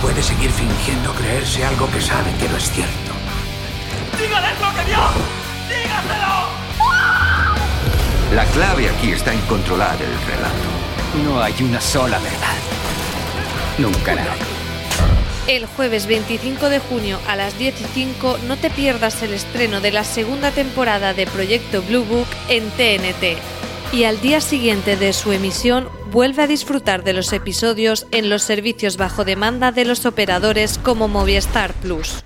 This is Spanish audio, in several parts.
puede seguir fingiendo creerse algo que sabe que no es cierto? ¡Dígales lo que vio! ¡Dígaselo! La clave aquí está en controlar el relato. No hay una sola verdad. Nunca la hay. El jueves 25 de junio a las 10 y 5 no te pierdas el estreno de la segunda temporada de Proyecto Blue Book en TNT. Y al día siguiente de su emisión vuelve a disfrutar de los episodios en los servicios bajo demanda de los operadores como Movistar Plus.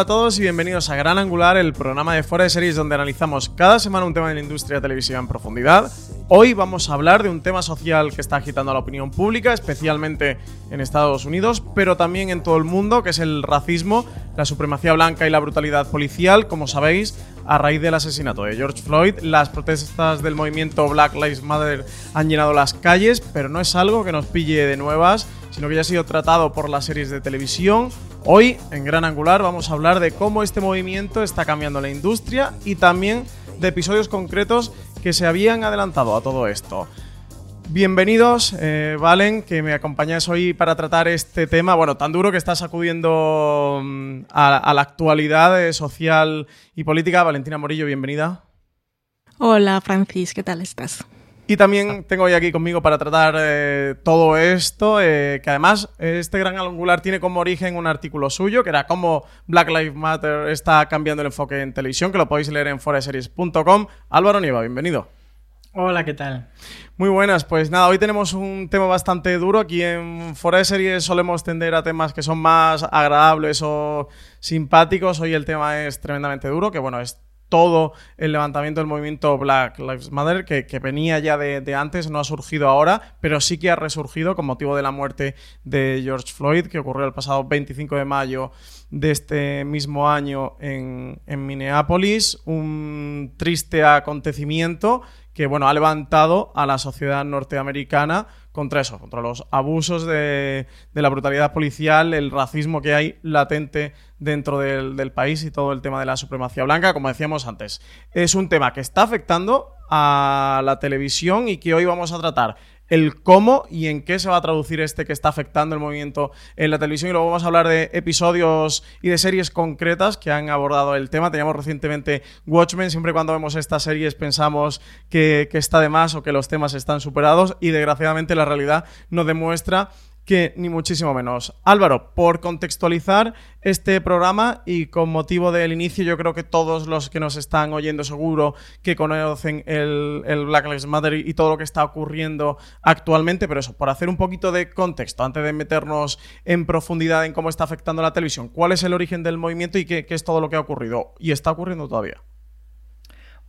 Hola a todos y bienvenidos a Gran Angular, el programa de Fuera de Series donde analizamos cada semana un tema de la industria televisiva en profundidad. Hoy vamos a hablar de un tema social que está agitando a la opinión pública, especialmente en Estados Unidos, pero también en todo el mundo, que es el racismo, la supremacía blanca y la brutalidad policial. Como sabéis, a raíz del asesinato de George Floyd, las protestas del movimiento Black Lives Matter han llenado las calles, pero no es algo que nos pille de nuevas, sino que ya ha sido tratado por las series de televisión, Hoy, en Gran Angular, vamos a hablar de cómo este movimiento está cambiando la industria y también de episodios concretos que se habían adelantado a todo esto. Bienvenidos, eh, Valen, que me acompañáis hoy para tratar este tema, bueno, tan duro que está sacudiendo mm, a, la actualidad eh, social y política. Valentina Morillo, bienvenida. Hola, Francis, ¿qué tal estás? Y también tengo hoy aquí conmigo para tratar eh, todo esto, eh, que además este gran angular tiene como origen un artículo suyo, que era cómo Black Lives Matter está cambiando el enfoque en televisión, que lo podéis leer en foreseries.com. Álvaro Nieva, bienvenido. Hola, ¿qué tal? Muy buenas, pues nada, hoy tenemos un tema bastante duro. Aquí en Fuera Series solemos tender a temas que son más agradables o simpáticos. Hoy el tema es tremendamente duro, que bueno, es todo el levantamiento del movimiento Black Lives Matter, que, venía ya de, antes, no ha surgido ahora, pero sí que ha resurgido con motivo de la muerte de George Floyd, que ocurrió el pasado 25 de mayo de este mismo año en, en Minneapolis. Un triste acontecimiento que bueno, ha levantado a la sociedad norteamericana contra eso, contra los abusos de, la brutalidad policial, el racismo que hay latente dentro del, del, país y todo el tema de la supremacía blanca, como decíamos antes. Es un tema que está afectando a la televisión y que hoy vamos a tratar el cómo y en qué se va a traducir este que está afectando el movimiento en la televisión. Y luego vamos a hablar de episodios y de series concretas que han abordado el tema. Teníamos recientemente Watchmen. Siempre cuando vemos estas series pensamos que, que está de más o que los temas están superados. Y desgraciadamente la realidad nos demuestra que ni muchísimo menos. Álvaro, por contextualizar este programa y con motivo del inicio, yo creo que todos los que nos están oyendo seguro que conocen el, Black Lives Matter y todo lo que está ocurriendo actualmente, pero eso, por hacer un poquito de contexto, antes de meternos en profundidad en cómo está afectando la televisión, ¿cuál es el origen del movimiento y qué, qué es todo lo que ha ocurrido y está ocurriendo todavía?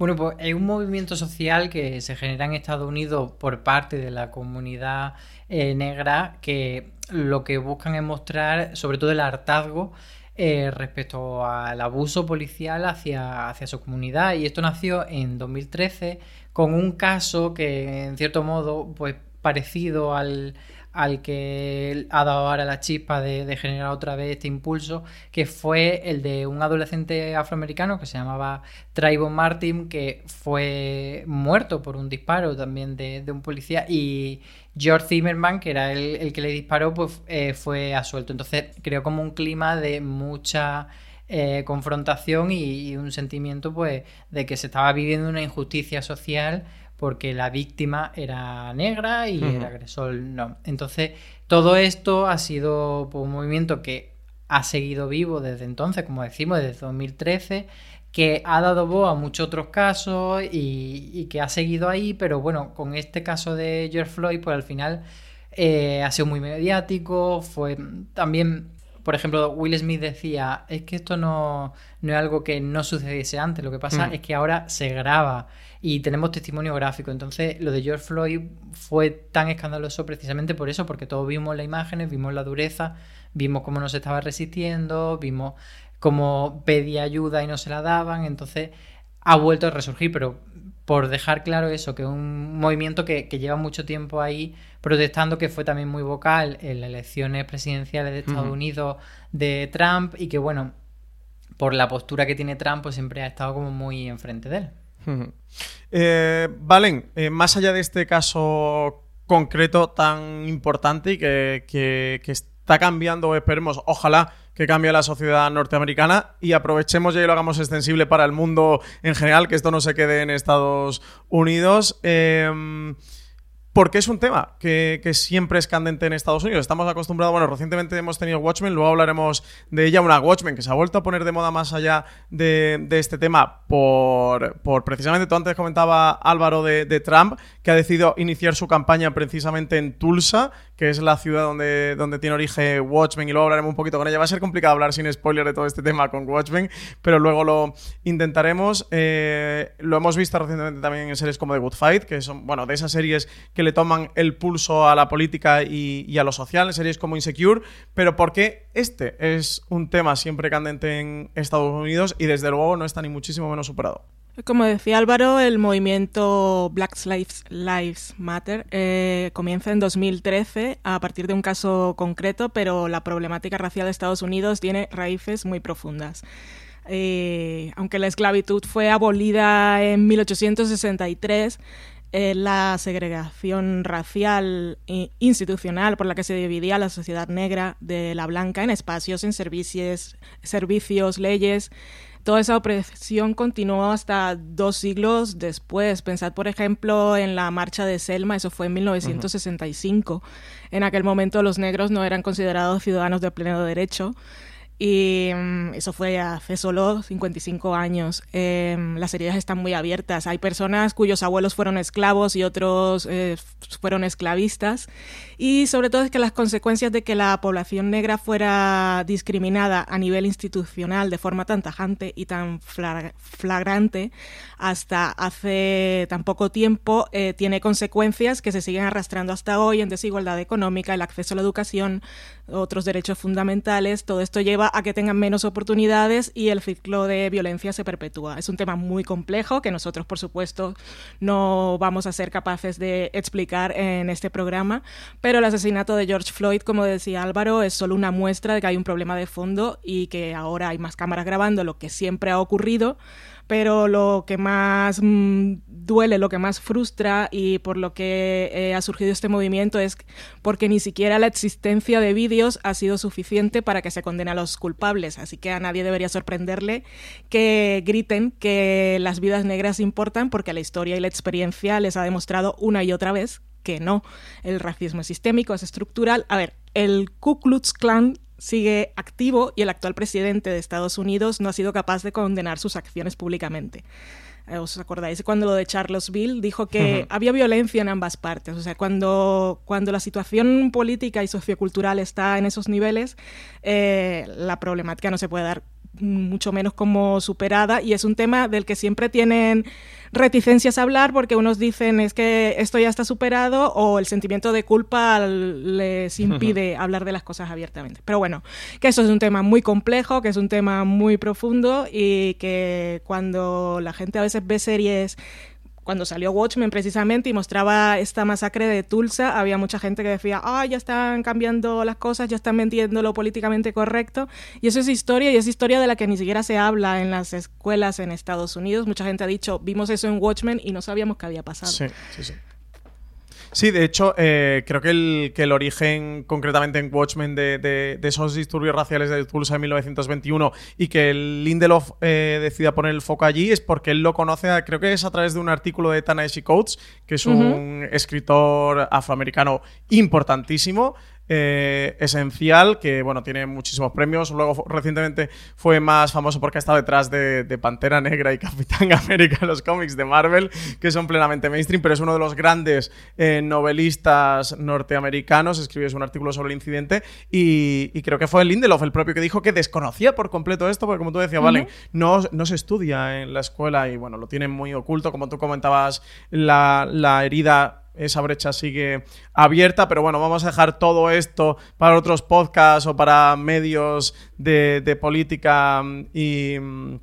Bueno, pues es un movimiento social que se genera en Estados Unidos por parte de la comunidad eh, negra que lo que buscan es mostrar sobre todo el hartazgo eh, respecto al abuso policial hacia, hacia su comunidad. Y esto nació en 2013 con un caso que en cierto modo pues parecido al, al que ha dado ahora la chispa de, generar otra vez este impulso, que fue el de un adolescente afroamericano que se llamaba Trayvon Martin, que fue muerto por un disparo también de, un policía, y George Zimmerman, que era el, que le disparó, pues eh, fue asuelto. Entonces creó como un clima de mucha... Eh, confrontación y, y, un sentimiento pues de que se estaba viviendo una injusticia social porque la víctima era negra y el agresor no. Entonces, todo esto ha sido un movimiento que ha seguido vivo desde entonces, como decimos, desde 2013, que ha dado voz a muchos otros casos y, que ha seguido ahí, pero bueno, con este caso de George Floyd, pues al final eh, ha sido muy mediático, fue también por ejemplo, Will Smith decía, es que esto no, no es algo que no sucediese antes, lo que pasa mm. es que ahora se graba y tenemos testimonio gráfico. Entonces, lo de George Floyd fue tan escandaloso precisamente por eso, porque todos vimos las imágenes, vimos la dureza, vimos cómo no se estaba resistiendo, vimos cómo pedía ayuda y no se la daban, entonces ha vuelto a resurgir, pero por dejar claro eso, que es un movimiento que, lleva mucho tiempo ahí protestando, que fue también muy vocal en las elecciones presidenciales de Estados Unidos de Trump y que, bueno, por la postura que tiene Trump, pues siempre ha estado como muy enfrente de él. Eh, Valen, eh, más allá de este caso concreto tan importante y que, está cambiando, esperemos, ojalá que cambie la sociedad norteamericana y aprovechemos ya y lo hagamos extensible para el mundo en general, que esto no se quede en Estados Unidos. Eh, porque es un tema que, siempre es candente en Estados Unidos. Estamos acostumbrados, bueno, recientemente hemos tenido Watchmen, luego hablaremos de ella, una Watchmen que se ha vuelto a poner de moda más allá de, este tema por, precisamente, tú antes comentaba Álvaro de, Trump, que ha decidido iniciar su campaña precisamente en Tulsa, que es la ciudad donde, donde tiene origen Watchmen, y luego hablaremos un poquito con ella. Va a ser complicado hablar sin spoiler de todo este tema con Watchmen, pero luego lo intentaremos. Eh, lo hemos visto recientemente también en series como The Good Fight, que son, bueno, de esas series que le toman el pulso a la política y, a lo social, series como Insecure, pero porque este es un tema siempre candente en Estados Unidos y desde luego no está ni muchísimo menos superado. Como decía Álvaro, el movimiento Black Lives, Matter eh, comienza en 2013 a partir de un caso concreto, pero la problemática racial de Estados Unidos tiene raíces muy profundas. Eh, aunque la esclavitud fue abolida en 1863, eh, la segregación racial e institucional por la que se dividía la sociedad negra de la blanca en espacios, en servicios, servicios leyes. Toda esa opresión continuó hasta dos siglos después. Pensad, por ejemplo, en la marcha de Selma, eso fue en 1965. En aquel momento los negros no eran considerados ciudadanos de pleno derecho. Y mm, eso fue hace solo 55 años. Em, las heridas están muy abiertas. Hay personas cuyos abuelos fueron esclavos y otros eh, fueron esclavistas. Y sobre todo es que las consecuencias de que la población negra fuera discriminada a nivel institucional de forma tan tajante y tan flagrante hasta hace tan poco tiempo eh, tiene consecuencias que se siguen arrastrando hasta hoy en desigualdad económica, el acceso a la educación, otros derechos fundamentales. Todo esto lleva a que tengan menos oportunidades y el ciclo de violencia se perpetúa. Es un tema muy complejo que nosotros, por supuesto, no vamos a ser capaces de explicar en este programa, pero el asesinato de George Floyd, como decía Álvaro, es solo una muestra de que hay un problema de fondo y que ahora hay más cámaras grabando lo que siempre ha ocurrido pero lo que más mm, duele, lo que más frustra y por lo que eh, ha surgido este movimiento es porque ni siquiera la existencia de vídeos ha sido suficiente para que se condene a los culpables, así que a nadie debería sorprenderle que griten que las vidas negras importan porque la historia y la experiencia les ha demostrado una y otra vez que no. El racismo es sistémico, es estructural. A ver, el Ku Klux Klan sigue activo y el actual presidente de Estados Unidos no ha sido capaz de condenar sus acciones públicamente. Eh, ¿Os acordáis cuando lo de Charlottesville dijo que había violencia en ambas partes? O sea, cuando, cuando la situación política y sociocultural está en esos niveles, eh, la problemática no se puede dar mucho menos como superada y es un tema del que siempre tienen reticencias a hablar porque unos dicen es que esto ya está superado o el sentimiento de culpa les impide hablar de las cosas abiertamente. Pero bueno, que eso es un tema muy complejo, que es un tema muy profundo y que cuando la gente a veces ve series cuando salió Watchmen precisamente y mostraba esta masacre de Tulsa, había mucha gente que decía, ah, ya están cambiando las cosas, ya están vendiendo lo políticamente correcto. Y eso es historia y es historia de la que ni siquiera se habla en las escuelas en Estados Unidos. Mucha gente ha dicho, vimos eso en Watchmen y no sabíamos qué había pasado. Sí, sí, sí. Sí, de hecho, eh, creo que el, que el origen, concretamente en Watchmen, de, esos disturbios raciales de Tulsa en 1921 y que el Lindelof eh, decida poner el foco allí es porque él lo conoce, creo que es a través de un artículo de Tanahashi Coates, que es un escritor afroamericano importantísimo, eh, esencial, que bueno, tiene muchísimos premios. Luego recientemente fue más famoso porque ha estado detrás de, Pantera Negra y Capitán América en los cómics de Marvel, que son plenamente mainstream, pero es uno de los grandes eh, novelistas norteamericanos. Escribió un artículo sobre el incidente y, creo que fue Lindelof el propio que dijo que desconocía por completo esto, porque como tú decías, vale, no, no se estudia en la escuela y bueno, lo tienen muy oculto, como tú comentabas, la, la herida esa brecha sigue abierta, pero bueno, vamos a dejar todo esto para otros podcasts o para medios de, política mm, y... Mm,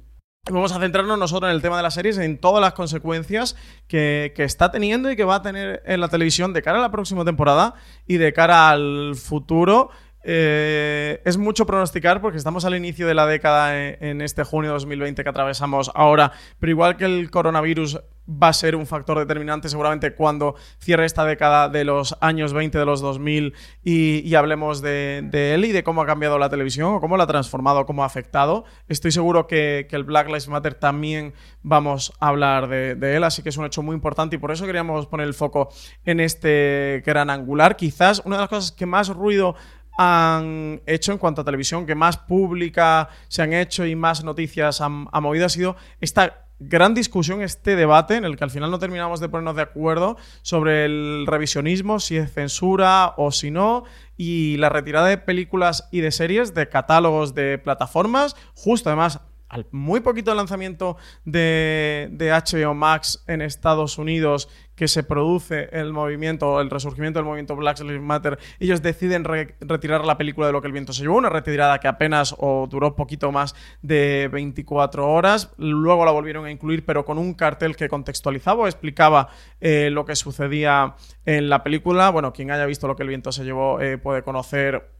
vamos a centrarnos nosotros en el tema de las series, en todas las consecuencias que, que, está teniendo y que va a tener en la televisión de cara a la próxima temporada y de cara al futuro. Eh, es mucho pronosticar porque estamos al inicio de la década en, este junio de 2020 que atravesamos ahora, pero igual que el coronavirus va a ser un factor determinante seguramente cuando cierre esta década de los años 20 de los 2000 y, hablemos de, él y de cómo ha cambiado la televisión o cómo la ha transformado, cómo ha afectado. Estoy seguro que, el Black Lives Matter también vamos a hablar de, él, así que es un hecho muy importante y por eso queríamos poner el foco en este gran angular. Quizás una de las cosas que más ruido han hecho en cuanto a televisión, que más pública se han hecho y más noticias han, movido, ha sido esta gran discusión, este debate en el que al final no terminamos de ponernos de acuerdo sobre el revisionismo, si es censura o si no, y la retirada de películas y de series de catálogos de plataformas, justo además al muy poquito lanzamiento de, de, HBO Max en Estados Unidos que se produce el movimiento, el resurgimiento del movimiento Black Lives Matter, ellos deciden retirar la película de lo que el viento se llevó, una retirada que apenas o duró poquito más de 24 horas, luego la volvieron a incluir pero con un cartel que contextualizaba o explicaba eh, lo que sucedía en la película, bueno, quien haya visto lo que el viento se llevó eh, puede conocer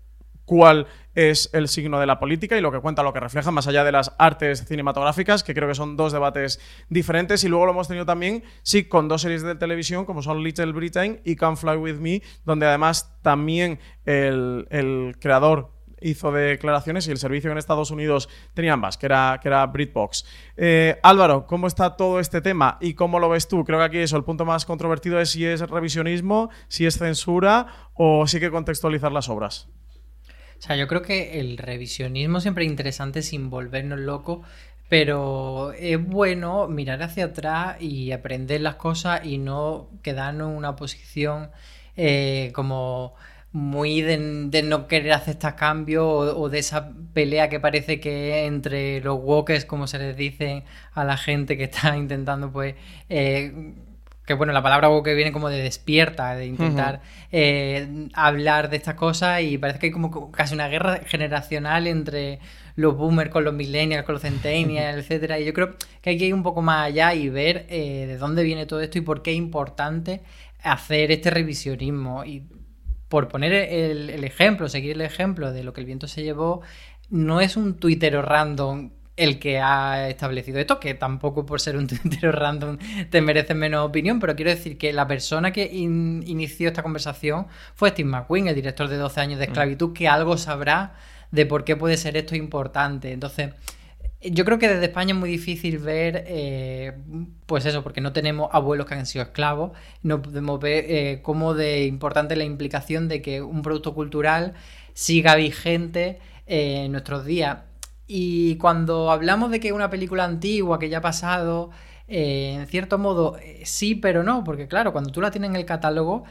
cuál es el signo de la política y lo que cuenta, lo que refleja, más allá de las artes cinematográficas, que creo que son dos debates diferentes. Y luego lo hemos tenido también, sí, con dos series de televisión, como son Little Britain y Can Fly With Me, donde además también el, creador hizo declaraciones y el servicio en Estados Unidos tenía ambas, que era, que era BritBox. Eh, Álvaro, ¿cómo está todo este tema y cómo lo ves tú? Creo que aquí eso, el punto más controvertido es si es revisionismo, si es censura o si hay que contextualizar las obras. O sea, yo creo que el revisionismo siempre es interesante sin volvernos locos, pero es bueno mirar hacia atrás y aprender las cosas y no quedarnos en una posición eh, como muy de, no querer aceptar cambios o, o, de esa pelea que parece que entre los walkers, como se les dice a la gente que está intentando pues eh, que bueno, la palabra que viene como de despierta, de intentar eh, hablar de estas cosas y parece que hay como casi una guerra generacional entre los boomers con los millennials, con los centennials, etcétera. Y yo creo que hay que ir un poco más allá y ver eh, de dónde viene todo esto y por qué es importante hacer este revisionismo. Y por poner el, el ejemplo, seguir el ejemplo de lo que el viento se llevó, no es un tuitero random el que ha establecido esto, que tampoco por ser un Twitter random te merece menos opinión, pero quiero decir que la persona que inició esta conversación fue Steve McQueen, el director de 12 años de mm. esclavitud, que algo sabrá de por qué puede ser esto importante. Entonces, yo creo que desde España es muy difícil ver, eh, pues eso, porque no tenemos abuelos que han sido esclavos, no podemos ver eh, cómo de importante la implicación de que un producto cultural siga vigente eh, en nuestros días y cuando hablamos de que una película antigua que ya ha pasado, eh, en cierto modo, eh, sí, pero no, porque claro, cuando tú la tienes en el catálogo,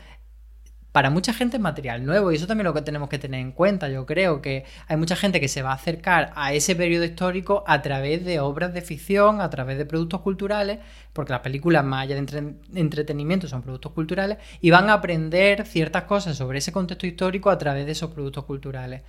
para mucha gente es material nuevo y eso también es lo que tenemos que tener en cuenta. Yo creo que hay mucha gente que se va a acercar a ese periodo histórico a través de obras de ficción, a través de productos culturales, porque las películas más allá de entretenimiento son productos culturales y van a aprender ciertas cosas sobre ese contexto histórico a través de esos productos culturales.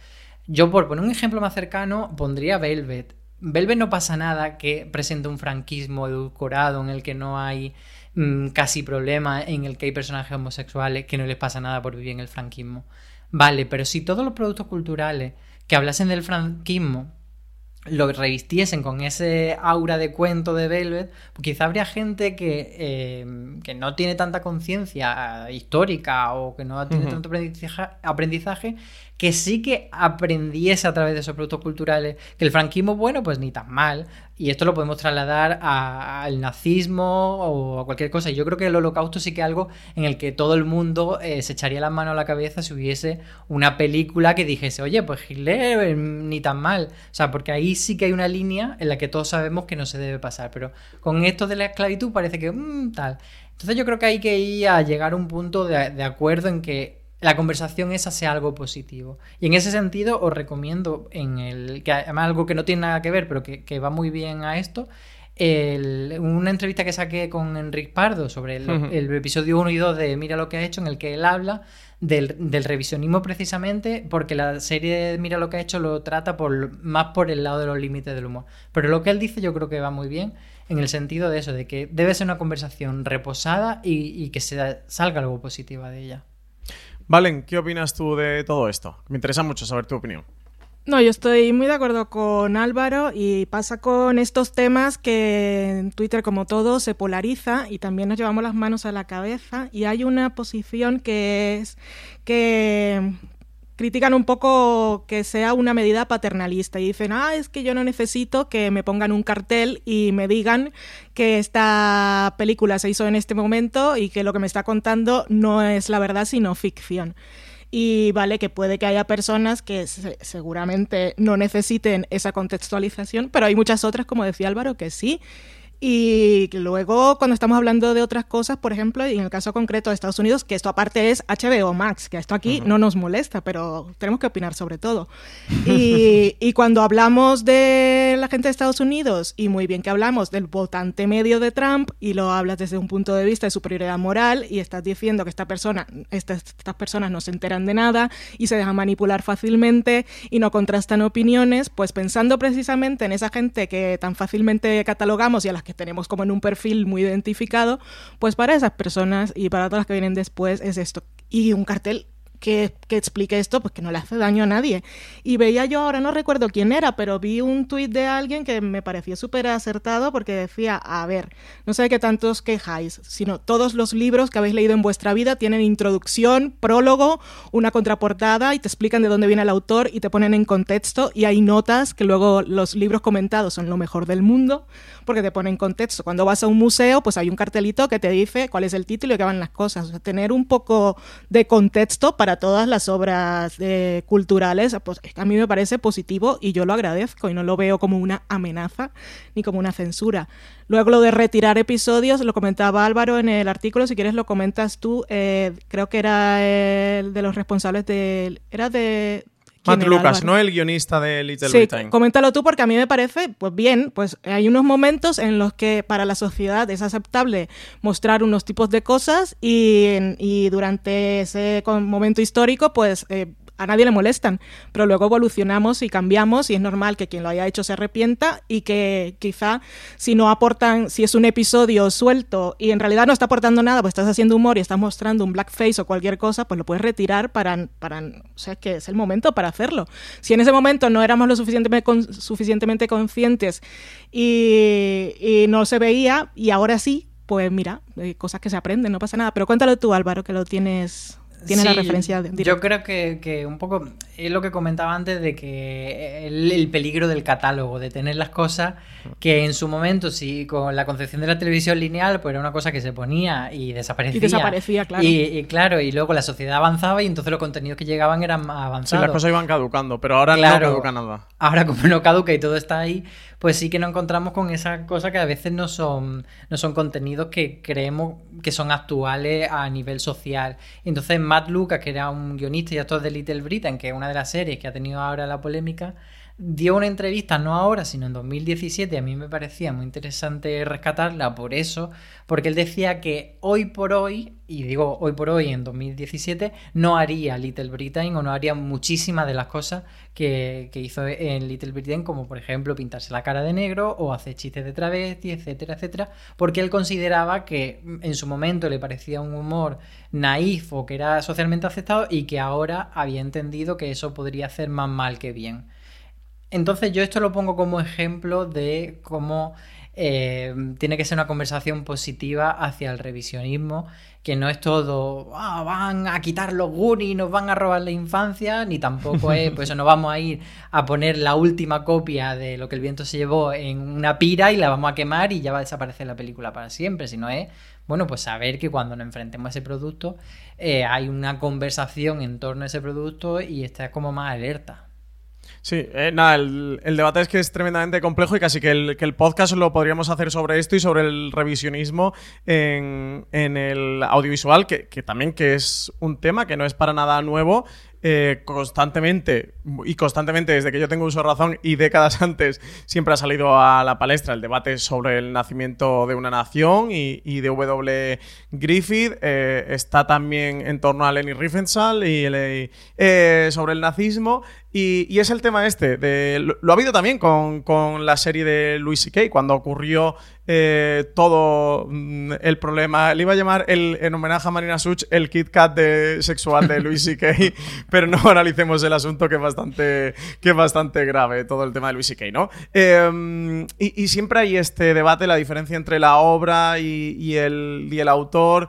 Yo, por poner un ejemplo más cercano, pondría Velvet. Velvet no pasa nada que presente un franquismo edulcorado en el que no hay mm, casi problema, en el que hay personajes homosexuales que no les pasa nada por vivir en el franquismo. Vale, pero si todos los productos culturales que hablasen del franquismo lo revistiesen con ese aura de cuento de Velvet, pues quizá habría gente que, eh, que no tiene tanta conciencia histórica o que no tiene tanto aprendizaje, que sí que aprendiese a través de esos productos culturales que el franquismo, bueno, pues ni tan mal. Y esto lo podemos trasladar al nazismo o a cualquier cosa. Y yo creo que el holocausto sí que es algo en el que todo el mundo eh, se echaría las manos a la cabeza si hubiese una película que dijese, oye, pues Hitler eh, ni tan mal. O sea, porque ahí sí que hay una línea en la que todos sabemos que no se debe pasar. Pero con esto de la esclavitud parece que mm, tal. Entonces yo creo que hay que ir a llegar a un punto de acuerdo en que la conversación esa sea algo positivo. Y en ese sentido os recomiendo, en el que además algo que no tiene nada que ver, pero que, va muy bien a esto, una entrevista que saqué con Enrique Pardo sobre el, episodio 1 y 2 de Mira lo que ha hecho, en el que él habla del, revisionismo precisamente, porque la serie de Mira lo que ha hecho lo trata por, más por el lado de los límites del humor. Pero lo que él dice yo creo que va muy bien en el sentido de eso, de que debe ser una conversación reposada y, y que se salga algo positivo de ella. Valen, ¿qué opinas tú de todo esto? Me interesa mucho saber tu opinión. No, yo estoy muy de acuerdo con Álvaro y pasa con estos temas que en Twitter, como todo, se polariza y también nos llevamos las manos a la cabeza y hay una posición que es que critican un poco que sea una medida paternalista y dicen, ah, es que yo no necesito que me pongan un cartel y me digan que esta película se hizo en este momento y que lo que me está contando no es la verdad, sino ficción. Y vale que puede que haya personas que seguramente no necesiten esa contextualización, pero hay muchas otras, como decía Álvaro, que sí. Y luego, cuando estamos hablando de otras cosas, por ejemplo, y en el caso concreto de Estados Unidos, que esto aparte es HBO Max, que esto aquí no nos molesta, pero tenemos que opinar sobre todo. Y, y, cuando hablamos de la gente de Estados Unidos, y muy bien que hablamos del votante medio de Trump, y lo hablas desde un punto de vista de superioridad moral, y estás diciendo que esta persona, estas, estas personas no se enteran de nada y se dejan manipular fácilmente y no contrastan opiniones, pues pensando precisamente en esa gente que tan fácilmente catalogamos y a las que tenemos como en un perfil muy identificado, pues para esas personas y para todas las que vienen después es esto. Y un cartel que, explique esto, pues que no le hace daño a nadie. Y veía yo, ahora no recuerdo quién era, pero vi un tuit de alguien que me pareció súper acertado porque decía, a ver, no sé qué tantos quejáis, sino todos los libros que habéis leído en vuestra vida tienen introducción, prólogo, una contraportada y te explican de dónde viene el autor y te ponen en contexto y hay notas que luego los libros comentados son lo mejor del mundo porque te ponen contexto. Cuando vas a un museo, pues hay un cartelito que te dice cuál es el título y qué van las cosas. O sea, tener un poco de contexto para todas las obras eh, culturales, pues a mí me parece positivo y yo lo agradezco y no lo veo como una amenaza ni como una censura. Luego lo de retirar episodios, lo comentaba Álvaro en el artículo, si quieres lo comentas tú, eh, creo que era el de los responsables de... Era de Matt Lucas, ¿no? El guionista de Little sí, Britain. Coméntalo tú porque a mí me parece, pues bien, pues hay unos momentos en los que para la sociedad es aceptable mostrar unos tipos de cosas y, y durante ese momento histórico, pues eh, a nadie le molestan, pero luego evolucionamos y cambiamos y es normal que quien lo haya hecho se arrepienta y que quizá si no aportan, si es un episodio suelto y en realidad no está aportando nada, pues estás haciendo humor y estás mostrando un blackface o cualquier cosa, pues lo puedes retirar para, para o sea, que es el momento para hacerlo. Si en ese momento no éramos lo suficientemente, suficientemente conscientes y, y no se veía y ahora sí, pues mira, hay cosas que se aprenden, no pasa nada. Pero cuéntalo tú, Álvaro, que lo tienes tiene la referencia Yo creo que, un poco es lo que comentaba antes de que el, peligro del catálogo, de tener las cosas que en su momento, sí, con la concepción de la televisión lineal, pues era una cosa que se ponía y desaparecía. Y desaparecía, claro. Y, claro, y luego la sociedad avanzaba y entonces los contenidos que llegaban eran más avanzados. Sí, las cosas iban caducando, pero ahora no caduca nada. Ahora como no caduca y todo está ahí, pues sí que nos encontramos con esa cosa que a veces no son, no son contenidos que creemos que son actuales a nivel social. Entonces Matt Lucas, que era un guionista y actor de Little Britain, que es una de las series que ha tenido ahora la polémica, dio una entrevista, no ahora, sino en 2017, a mí me parecía muy interesante rescatarla por eso, porque él decía que hoy por hoy, y digo hoy por hoy en 2017, no haría Little Britain o no haría muchísimas de las cosas que, hizo en Little Britain, como por ejemplo pintarse la cara de negro o hacer chistes de travesti, etcétera, etcétera, porque él consideraba que en su momento le parecía un humor naif o que era socialmente aceptado y que ahora había entendido que eso podría hacer más mal que bien. Entonces yo esto lo pongo como ejemplo de cómo eh, tiene que ser una conversación positiva hacia el revisionismo, que no es todo, ah, van a quitar los Goonies, nos van a robar la infancia, ni tampoco es, pues no vamos a ir a poner la última copia de lo que el viento se llevó en una pira y la vamos a quemar y ya va a desaparecer la película para siempre, sino es, bueno, pues saber que cuando nos enfrentemos a ese producto eh, hay una conversación en torno a ese producto y está como más alerta. Sí, eh, nada, el, debate es que es tremendamente complejo y casi que el, que el, podcast lo podríamos hacer sobre esto y sobre el revisionismo en, el audiovisual, que, que, también que es un tema que no es para nada nuevo eh, constantemente, y constantemente desde que yo tengo uso de razón y décadas antes, siempre ha salido a la palestra el debate sobre el nacimiento de una nación y, de W. Griffith. Eh, está también en torno a Lenny Riefenstahl y sobre el nazismo. Y, es el tema este. Lo, ha habido también con, con la serie de Louis C.K. cuando ocurrió eh, todo mm, el problema. Le iba a llamar en homenaje a Marina Such el Kit Kat de, sexual de Louis C.K., pero no analicemos el asunto que es bastante, que bastante grave, todo el tema de Louis C.K., ¿no? Em, y, siempre hay este debate, la diferencia entre la obra y, el, y el autor.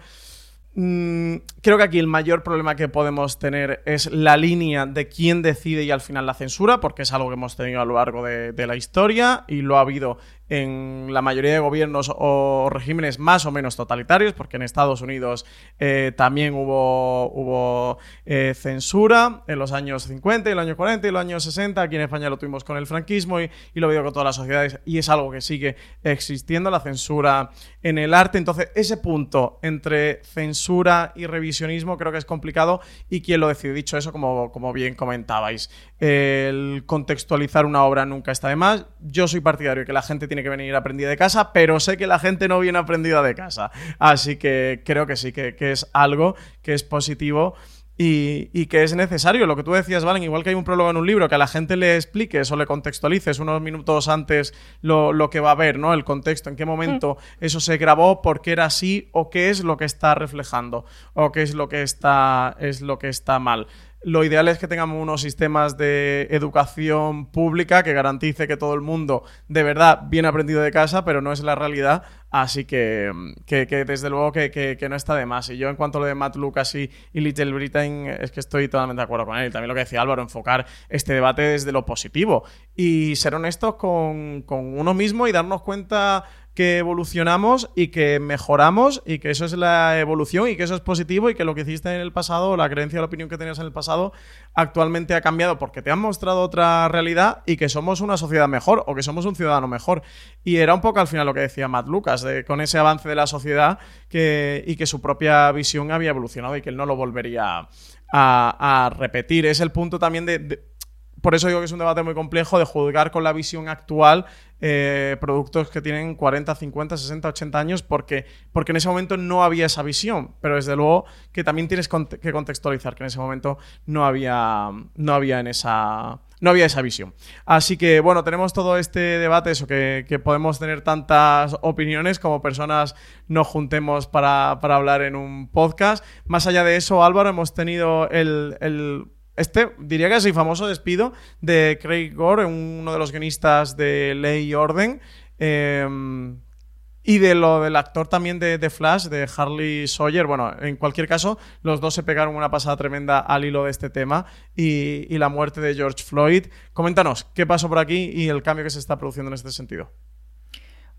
Mm, creo que aquí el mayor problema que podemos tener es la línea de quién decide y al final la censura, porque es algo que hemos tenido a lo largo de, de la historia y lo ha habido en la mayoría de gobiernos o regímenes más o menos totalitarios, porque en Estados Unidos eh, también hubo, eh, censura en los años 50, y los años 40 y los años 60. Aquí en España lo tuvimos con el franquismo y, lo veo con todas las sociedades y es algo que sigue existiendo, la censura en el arte. Entonces, ese punto entre censura y revisionismo creo que es complicado y quién lo decide. Dicho eso, como, como bien comentabais, el contextualizar una obra nunca está de más. Yo soy partidario de que la gente tiene que venir aprendida de casa, pero sé que la gente no viene aprendida de casa. Así que creo que sí, que, es algo que es positivo. Y, que es necesario. Lo que tú decías, Valen, igual que hay un prólogo en un libro, que a la gente le expliques o le contextualices unos minutos antes lo, que va a ver, ¿no? El contexto, en qué momento mm. eso se grabó, por qué era así, o qué es lo que está reflejando, o qué es lo que está, es lo que está mal. Lo ideal es que tengamos unos sistemas de educación pública que garantice que todo el mundo de verdad viene aprendido de casa, pero no es la realidad. Así que, que, desde luego que, no está de más. Y yo en cuanto a lo de Matt Lucas y, Little Britain, es que estoy totalmente de acuerdo con él. Y también lo que decía Álvaro, enfocar este debate desde lo positivo y ser honestos con, con uno mismo y darnos cuenta que evolucionamos y que mejoramos y que eso es la evolución y que eso es positivo y que lo que hiciste en el pasado, la creencia la opinión que tenías en el pasado, actualmente ha cambiado porque te han mostrado otra realidad y que somos una sociedad mejor o que somos un ciudadano mejor. Y era un poco al final lo que decía Matt Lucas, con ese avance de la sociedad y que su propia visión había evolucionado y que él no lo volvería a, repetir. Es el punto también de por eso digo que es un debate muy complejo de juzgar con la visión actual eh, productos que tienen 40, 50, 60, 80 años porque, porque en ese momento no había esa visión. Pero desde luego que también tienes que contextualizar que en ese momento no había, no había en esa no había esa visión. Así que, bueno, tenemos todo este debate, eso, que, podemos tener tantas opiniones como personas nos juntemos para, hablar en un podcast. Más allá de eso, Álvaro, hemos tenido el este, diría que es el famoso despido de Craig Gore, uno de los guionistas de Ley y Orden. Em, Y de lo del actor también de, Flash, de Harley Sawyer, bueno, en cualquier caso, los dos se pegaron una pasada tremenda al hilo de este tema y, la muerte de George Floyd. Coméntanos, ¿qué pasó por aquí y el cambio que se está produciendo en este sentido?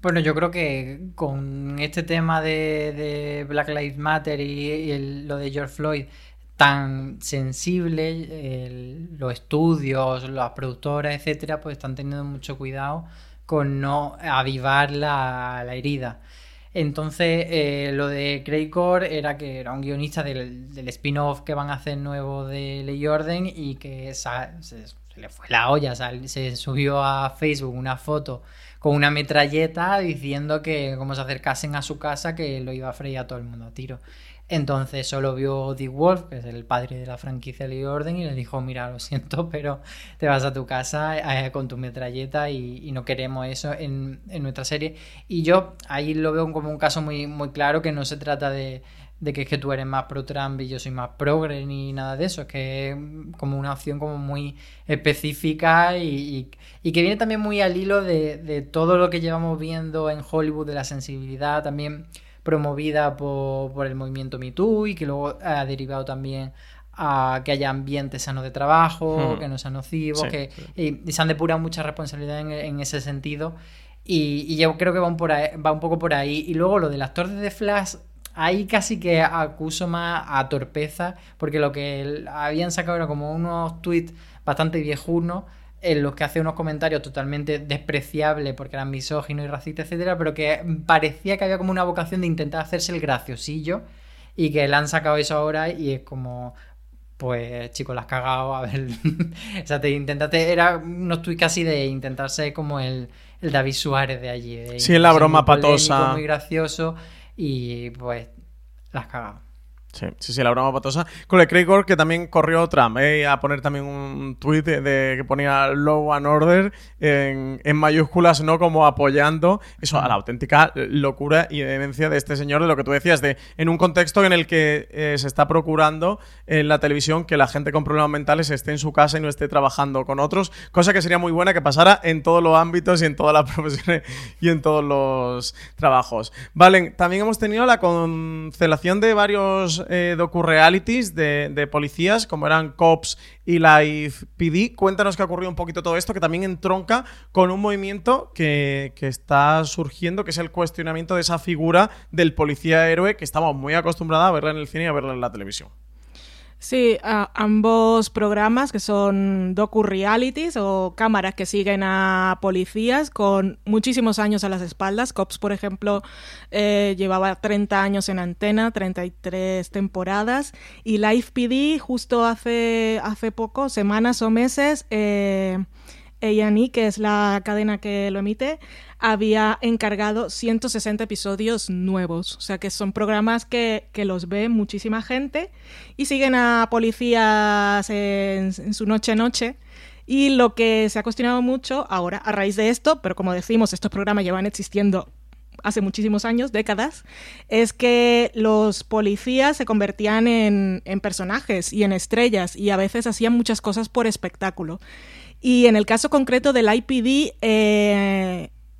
Bueno, yo creo que con este tema de, Black Lives Matter y, lo de George Floyd tan sensible, los estudios, las productoras, etcétera, pues están teniendo mucho cuidado con no avivar la, herida. Entonces, eh, lo de Craig Core era que era un guionista del, del spin-off que van a hacer nuevo de Ley Orden y que se, se, le fue la olla, se subió a Facebook una foto con una metralleta diciendo que como se acercasen a su casa que lo iba a freír a todo el mundo a tiro. Entonces solo vio Dick Wolf, que es el padre de la franquicia Lee Orden, y le dijo, mira, lo siento, pero te vas a tu casa eh, con tu metralleta y, no queremos eso en, nuestra serie. Y yo ahí lo veo como un caso muy, claro, que no se trata de, que es tú eres más pro Trump y yo soy más progre ni nada de eso, es que es como una opción como muy específica y, que viene también muy al hilo de todo lo que llevamos viendo en Hollywood, de la sensibilidad también promovida por, por el movimiento MeToo y que luego ha derivado también a que haya ambientes sanos de trabajo, que no sean nocivos, sí, que Y, y, se han depurado muchas responsabilidades en, en ese sentido. Y, y, yo creo que van por ahí, va un poco por ahí. Y luego lo del actor de The Flash, ahí casi que acuso más a torpeza, porque lo que habían sacado era como unos tweets bastante viejunos en los que hace unos comentarios totalmente despreciables porque eran misóginos y racistas, etcétera, pero que parecía que había como una vocación de intentar hacerse el graciosillo y que le han sacado eso ahora y es como pues chicos, la has cagado, a ver, o sea, te intentaste, era unos tweets casi de intentar ser como el, el David Suárez de allí. De sí, la broma patosa. Muy gracioso y pues la has cagado. Sí, sí, sí, la broma patosa. Con el Craig que también corrió Trump, ¿eh? a poner también un tuit de, que ponía Law and Order en, mayúsculas, ¿no? Como apoyando eso a la auténtica locura y demencia de este señor, de lo que tú decías, de en un contexto en el que eh, se está procurando en la televisión que la gente con problemas mentales esté en su casa y no esté trabajando con otros, cosa que sería muy buena que pasara en todos los ámbitos y en todas las profesiones y en todos los trabajos. Vale, también hemos tenido la cancelación de varios eh, docu-realities de, de, policías, como eran Cops y Live PD. Cuéntanos qué ha ocurrido un poquito todo esto, que también entronca con un movimiento que, que está surgiendo, que es el cuestionamiento de esa figura del policía héroe que estamos muy acostumbrados a verla en el cine y a verla en la televisión. Sí, uh, ambos programas que son docu-realities o cámaras que siguen a policías con muchísimos años a las espaldas. Cops, por ejemplo, eh, llevaba 30 años en antena, 33 temporadas. Y Live PD, justo hace, hace poco, semanas o meses, eh, A&E, que es la cadena que lo emite, había encargado 160 episodios nuevos. O sea que son programas que, que los ve muchísima gente y siguen a policías en, su noche-noche. Y lo que se ha cuestionado mucho ahora, a raíz de esto, pero como decimos, estos programas llevan existiendo hace muchísimos años, décadas, es que los policías se convertían en, en, personajes y en estrellas y a veces hacían muchas cosas por espectáculo. Y en el caso concreto del IPD, eh,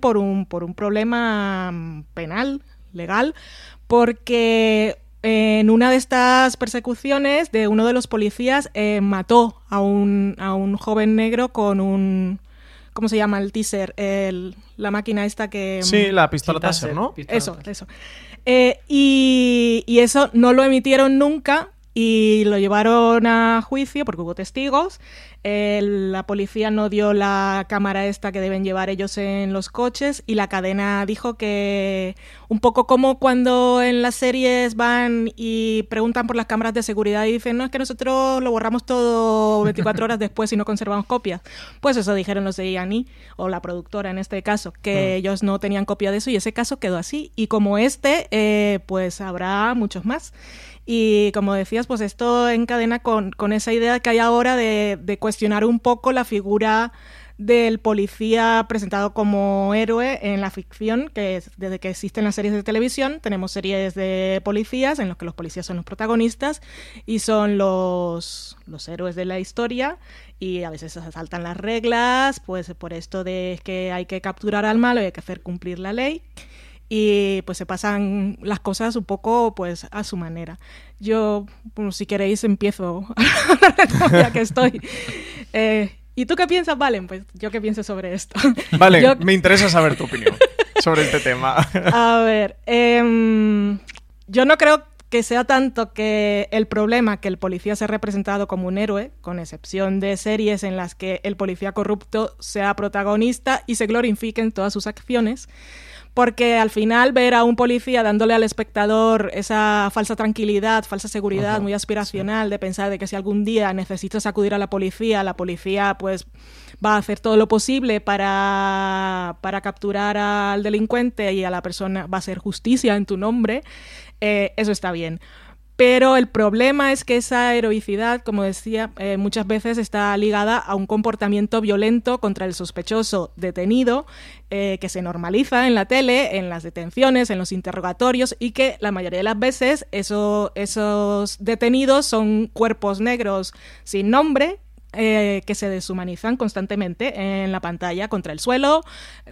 por un, por un problema mm, penal, legal, porque en una de estas persecuciones de uno de los policías eh, mató a un, a un joven negro con un... ¿Cómo se llama el teaser? El, la máquina esta que... Sí, la pistola taser, ¿no? Pistola eso, taser. eso. Eh, y, y, eso no lo emitieron nunca y lo llevaron a juicio porque hubo testigos. la policía no dio la cámara esta que deben llevar ellos en los coches y la cadena dijo que un poco como cuando en las series van y preguntan por las cámaras de seguridad y dicen, no, es que nosotros lo borramos todo 24 horas después y no conservamos copias. Pues eso dijeron los de Yanni, o la productora en este caso, que mm. ellos no tenían copia de eso y ese caso quedó así. Y como este, eh, pues habrá muchos más. Y como decías, pues esto encadena con, con esa idea que hay ahora de, de, cuestionar un poco la figura del policía presentado como héroe en la ficción, que es, desde que existen las series de televisión, tenemos series de policías en los que los policías son los protagonistas y son los, los héroes de la historia y a veces se saltan las reglas, pues por esto de que hay que capturar al malo y hay que hacer cumplir la ley y pues se pasan las cosas un poco pues a su manera. Yo, si queréis, empiezo ya que estoy. Eh, ¿Y tú qué piensas, Valen? Pues yo qué pienso sobre esto. Vale, me interesa saber tu opinión sobre este tema. a ver, em, yo no creo que sea tanto que el problema que el policía sea representado como un héroe, con excepción de series en las que el policía corrupto sea protagonista y se glorifique en todas sus acciones, porque al final ver a un policía dándole al espectador esa falsa tranquilidad, falsa seguridad muy aspiracional de pensar de que si algún día necesitas acudir a la policía, la policía pues va a hacer todo lo posible para, para capturar al delincuente y a la persona va a hacer justicia en tu nombre, eh, eso está bien. Pero el problema es que esa heroicidad, como decía, eh, muchas veces está ligada a un comportamiento violento contra el sospechoso detenido, eh, que se normaliza en la tele, en las detenciones, en los interrogatorios, y que la mayoría de las veces esos detenidos son cuerpos negros sin nombre, eh, que se deshumanizan constantemente en la pantalla contra el suelo,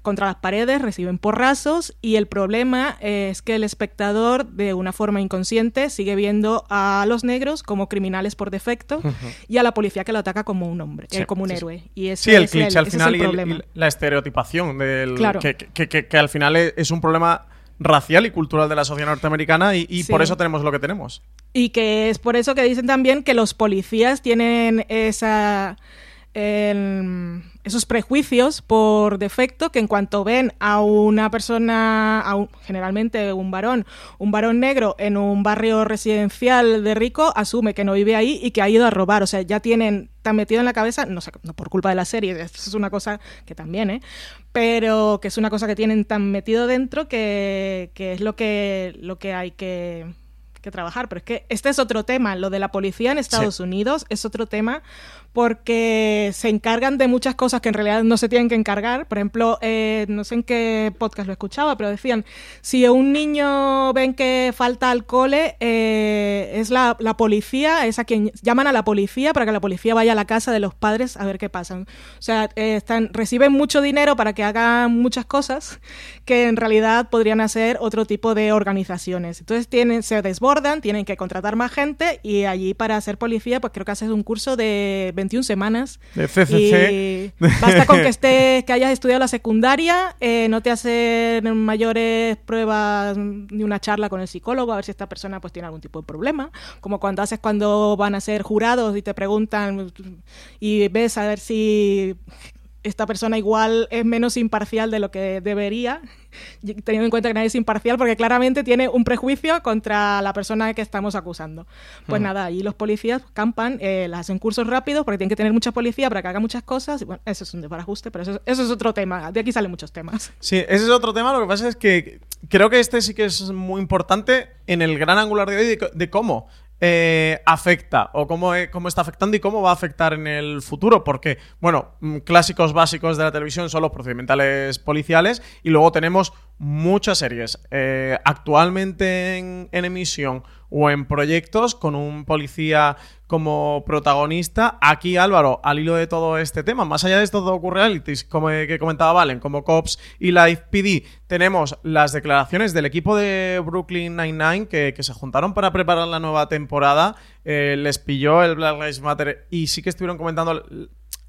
contra las paredes, reciben porrazos y el problema es que el espectador de una forma inconsciente sigue viendo a los negros como criminales por defecto y a la policía que lo ataca como un hombre, eh, como un héroe. Y ese sí, el cliché al final y, la estereotipación del que, al final es un problema racial y cultural de la sociedad norteamericana y, por eso tenemos lo que tenemos. Y que es por eso que dicen también que los policías tienen esa esos prejuicios por defecto que en cuanto ven a una persona, a generalmente un varón, un varón negro en un barrio residencial de rico, asume que no vive ahí y que ha ido a robar. O sea, ya tienen tan metido en la cabeza, no, sé, no por culpa de la serie, esto es una cosa que también, ¿eh? pero que es una cosa que tienen tan metido dentro que, que es lo que, lo que hay que que trabajar. Pero es que este es otro tema. Lo de la policía en Estados Unidos es otro tema porque se encargan de muchas cosas que en realidad no se tienen que encargar. Por ejemplo, eh, no sé en qué podcast lo escuchaba, pero decían, si un niño ven que falta al cole, eh, es la, policía, es a quien llaman a la policía para que la policía vaya a la casa de los padres a ver qué pasa. O sea, eh, están, reciben mucho dinero para que hagan muchas cosas que en realidad podrían hacer otro tipo de organizaciones. Entonces tienen, se desbordan, tienen que contratar más gente y allí para ser policía, pues creo que haces un curso de 21 semanas. De CCC. Y basta con que estés, que hayas estudiado la secundaria, eh, no te hacen mayores pruebas ni una charla con el psicólogo a ver si esta persona pues tiene algún tipo de problema. Como cuando haces cuando van a ser jurados y te preguntan y ves a ver si esta persona igual es menos imparcial de lo que debería, teniendo en cuenta que nadie es imparcial, porque claramente tiene un prejuicio contra la persona que estamos acusando. Pues hmm. nada, ahí los policías campan, eh, las hacen cursos rápidos, porque tienen que tener mucha policía para que haga muchas cosas. Y bueno, eso es un desbarajuste, pero eso, eso es otro tema. De aquí salen muchos temas. Sí, ese es otro tema. Lo que pasa es que creo que este sí que es muy importante en el gran angular de hoy de cómo eh, afecta o cómo, eh, cómo, está afectando y cómo va a afectar en el futuro. Porque, bueno, mm, clásicos básicos de la televisión son los procedimentales policiales y luego tenemos muchas series eh, actualmente en, emisión o en proyectos con un policía como protagonista. Aquí, Álvaro, al hilo de todo este tema, más allá de estos docu-realities, como que comentaba Valen, como Cops y Life PD, tenemos las declaraciones del equipo de Brooklyn Nine-Nine que, se juntaron para preparar la nueva temporada. Eh, les pilló el Black Lives Matter y sí que estuvieron comentando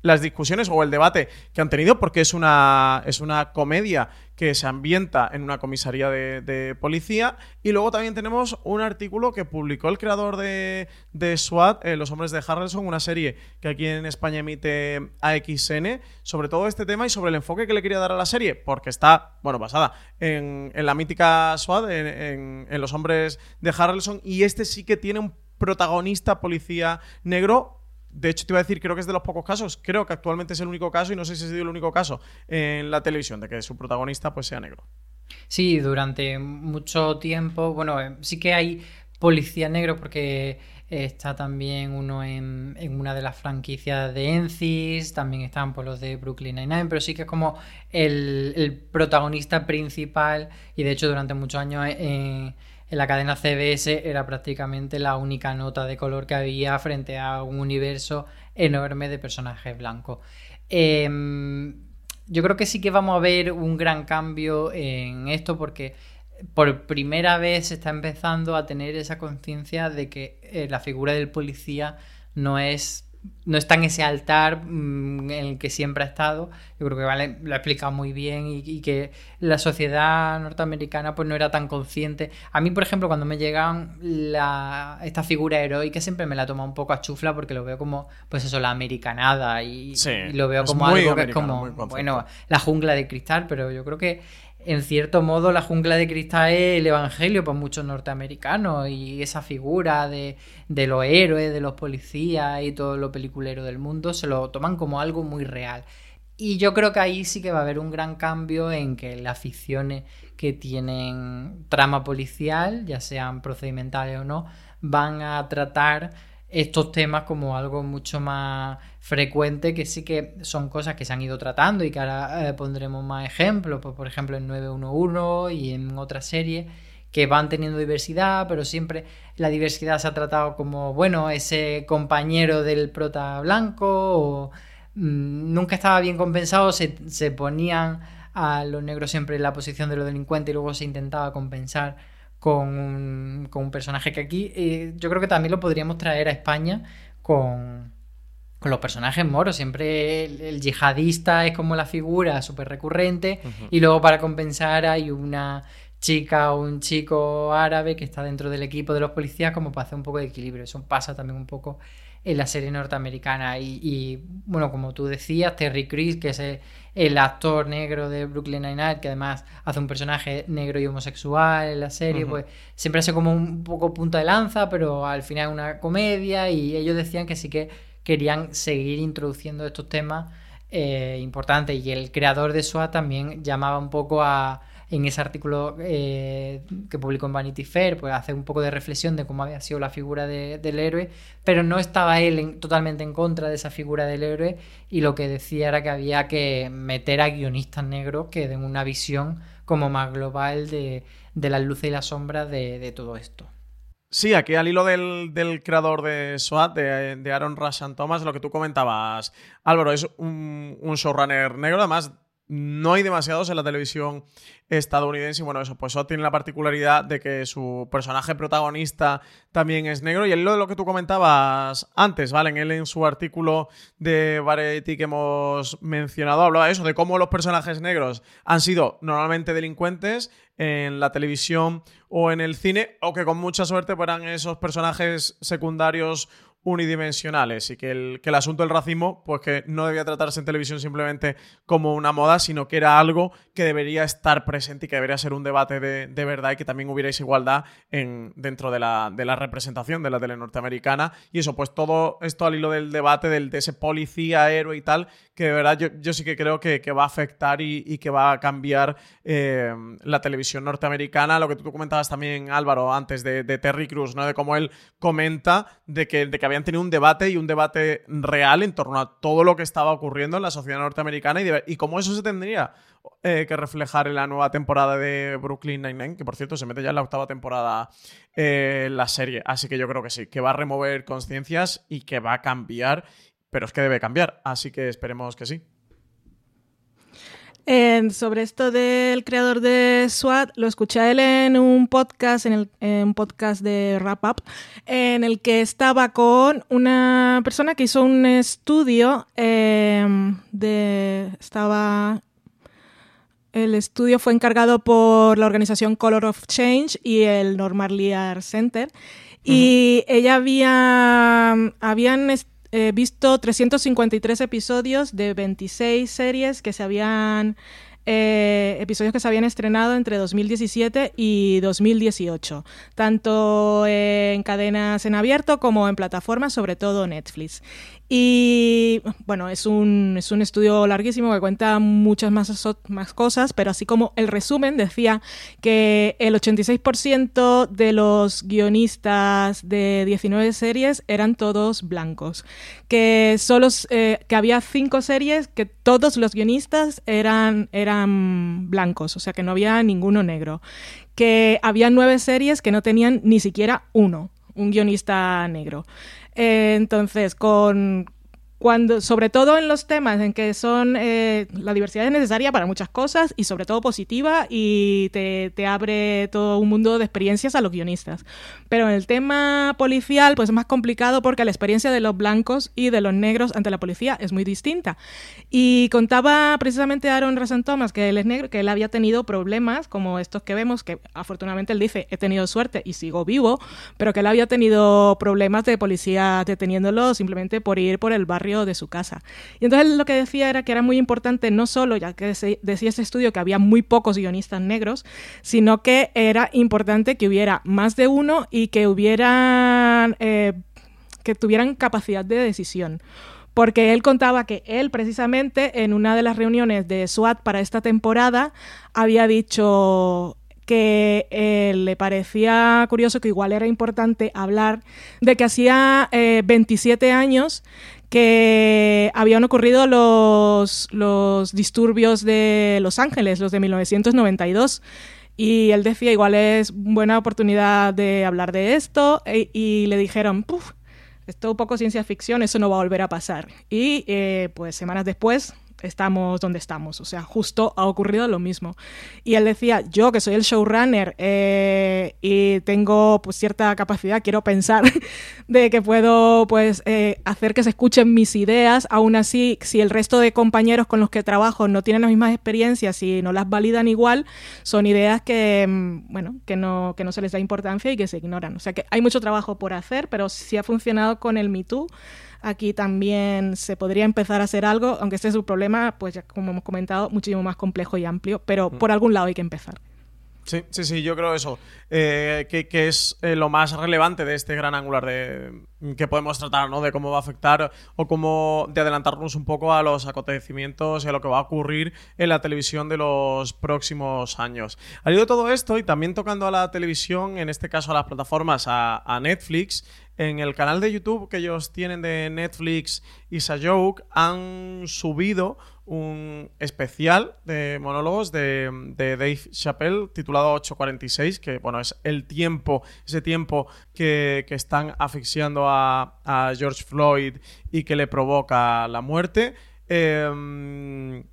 las discusiones o el debate que han tenido, porque es una, es una comedia que se ambienta en una comisaría de, policía. Y luego también tenemos un artículo que publicó el creador de, de SWAT, eh, Los Hombres de Harrelson, una serie que aquí en España emite AXN, sobre todo este tema y sobre el enfoque que le quería dar a la serie, porque está, bueno, basada en, la mítica SWAT, en, en Los Hombres de Harrelson, y este sí que tiene un protagonista policía negro de hecho, te iba a decir, creo que es de los pocos casos, creo que actualmente es el único caso, y no sé si ha sido el único caso en la televisión, de que su protagonista pues sea negro. Sí, durante mucho tiempo, bueno, eh, sí que hay policía negro porque está también uno en, una de las franquicias de Encis, también están por los de Brooklyn Nine-Nine, pero sí que es como el, protagonista principal y de hecho durante muchos años... Eh, en la cadena CBS era prácticamente la única nota de color que había frente a un universo enorme de personajes blancos. Em, yo creo que sí que vamos a ver un gran cambio en esto porque por primera vez se está empezando a tener esa conciencia de que eh, la figura del policía no es no está en ese altar mm, en el que siempre ha estado. Yo creo que vale, lo ha explicado muy bien y, que la sociedad norteamericana pues no era tan consciente. A mí, por ejemplo, cuando me llegan la, esta figura heroica siempre me la toma un poco a chufla porque lo veo como, pues eso, la americanada y, lo veo como algo que es como, bueno, la jungla de cristal, pero yo creo que en cierto modo la jungla de cristal es el evangelio para muchos norteamericanos y esa figura de, los héroes, de los policías y todo lo peliculero del mundo se lo toman como algo muy real. Y yo creo que ahí sí que va a haber un gran cambio en que las ficciones que tienen trama policial, ya sean procedimentales o no, van a tratar estos temas como algo mucho más frecuente, que sí que son cosas que se han ido tratando y que ahora eh, pondremos más ejemplos, pues, por ejemplo en 911 y en otras series que van teniendo diversidad, pero siempre la diversidad se ha tratado como, bueno, ese compañero del prota blanco, o mm, nunca estaba bien compensado, se, se ponían a los negros siempre en la posición de los delincuentes y luego se intentaba compensar con un, personaje que aquí eh, yo creo que también lo podríamos traer a España con, los personajes moros. Siempre el, yihadista es como la figura súper recurrente y luego para compensar hay una chica o un chico árabe que está dentro del equipo de los policías como para hacer un poco de equilibrio. Eso pasa también un poco en la serie norteamericana. Y, bueno, como tú decías, Terry Crews, que es el, actor negro de Brooklyn Nine-Nine, que además hace un personaje negro y homosexual en la serie, pues siempre hace como un poco punto de lanza, pero al final es una comedia. Y ellos decían que sí que querían seguir introduciendo estos temas eh, importantes. Y el creador de SWAT también llamaba un poco a en ese artículo eh, que publicó en Vanity Fair, pues hace un poco de reflexión de cómo había sido la figura del héroe, pero no estaba él totalmente en contra de esa figura del héroe y lo que decía era que había que meter a guionistas negros que den una visión como más global de, de las luces y las sombras de, todo esto. Sí, aquí al hilo del, creador de SWAT, de, Aaron Rashan Thomas, lo que tú comentabas, Álvaro, es un, un showrunner negro, además no hay demasiados en la televisión estadounidense. Y bueno, eso, pues eso tiene la particularidad de que su personaje protagonista también es negro. Y el lo lo que tú comentabas antes, ¿vale? En él, en su artículo de Variety que hemos mencionado, hablaba de eso, de cómo los personajes negros han sido normalmente delincuentes en la televisión o en el cine, o que con mucha suerte fueran esos personajes secundarios unidimensionales y que el, que el asunto del racismo, pues que no debía tratarse en televisión simplemente como una moda, sino que era algo que debería estar presente y que debería ser un debate de, de verdad y que también hubierais igualdad en, dentro de la, de la, representación de la tele norteamericana. Y eso, pues todo esto al hilo del debate del, de ese policía, héroe y tal, que de verdad yo, yo sí que creo que, que va a afectar y, que va a cambiar eh, la televisión norteamericana. Lo que tú comentabas también, Álvaro, antes de, de Terry Cruz, ¿no? De cómo él comenta de que, de que había habían tenido un debate y un debate real en torno a todo lo que estaba ocurriendo en la sociedad norteamericana y, y cómo eso se tendría eh, que reflejar en la nueva temporada de Brooklyn Nine-Nine, que por cierto se mete ya en la octava temporada eh, la serie. Así que yo creo que sí, que va a remover conciencias y que va a cambiar, pero es que debe cambiar, así que esperemos que sí. Sobre esto del creador de SWAT, lo escuché a él en un podcast, en, el, un podcast de Wrap Up, en el que estaba con una persona que hizo un estudio em, de. Estaba. El estudio fue encargado por la organización Color of Change y el Normal Lear Center. Y ella había. Habían he visto 353 episodios de 26 series que se habían eh, episodios que se habían estrenado entre 2017 y 2018, tanto en cadenas en abierto como en plataformas, sobre todo Netflix. Y bueno, es un, es un estudio larguísimo que cuenta muchas más, más cosas, pero así como el resumen decía que el 86% de los guionistas de 19 series eran todos blancos, que, solo, eh, que había cinco series que todos los guionistas eran, eran blancos, o sea que no había ninguno negro, que había nueve series que no tenían ni siquiera uno, un guionista negro. Eh, entonces, con, cuando, sobre todo en los temas en que son eh, la diversidad es necesaria para muchas cosas y sobre todo positiva y te, te, abre todo un mundo de experiencias a los guionistas. Pero en el tema policial pues es más complicado porque la experiencia de los blancos y de los negros ante la policía es muy distinta. Y contaba precisamente Aaron Rasen Thomas que él es negro, que él había tenido problemas como estos que vemos, que afortunadamente él dice he tenido suerte y sigo vivo, pero que él había tenido problemas de policía deteniéndolo simplemente por ir por el barrio de su casa. Y entonces lo que decía era que era muy importante no solo, ya que decía ese estudio que había muy pocos guionistas negros, sino que era importante que hubiera más de uno y que hubieran, eh, que tuvieran capacidad de decisión porque él contaba que él precisamente en una de las reuniones de SWAT para esta temporada había dicho que eh, le parecía curioso que igual era importante hablar de que hacía 27 eh, años que habían ocurrido los, los disturbios de Los Ángeles, los de 1992. Y él decía, igual es buena oportunidad de hablar de esto. E, y le dijeron, Puf, esto es un poco ciencia ficción, eso no va a volver a pasar. Y eh, pues semanas después estamos donde estamos. O sea, justo ha ocurrido lo mismo. Y él decía, yo que soy el showrunner eh, y tengo pues cierta capacidad, quiero pensar, de que puedo pues eh, hacer que se escuchen mis ideas, aún así, si el resto de compañeros con los que trabajo no tienen las mismas experiencias y no las validan igual, son ideas que, mm, bueno, que no, que no se les da importancia y que se ignoran. O sea que hay mucho trabajo por hacer, pero si ha funcionado con el Me Too, Aquí también se podría empezar a hacer algo, aunque este es un problema, pues ya como hemos comentado, muchísimo más complejo y amplio, pero mm. por algún lado hay que empezar. Sí, sí, sí, yo creo eso, eh, que, es eh, lo más relevante de este gran angular de, que podemos tratar, ¿no? De cómo va a afectar o cómo de adelantarnos un poco a los acontecimientos y a lo que va a ocurrir en la televisión de los próximos años. Al hilo de todo esto y también tocando a la televisión, en este caso a las plataformas, a, a Netflix, en el canal de YouTube que ellos tienen de Netflix y Joke han subido un especial de monólogos de, Dave Chappelle titulado 846, que bueno, es el tiempo, ese tiempo que, están asfixiando a, George Floyd y que le provoca la muerte. Em,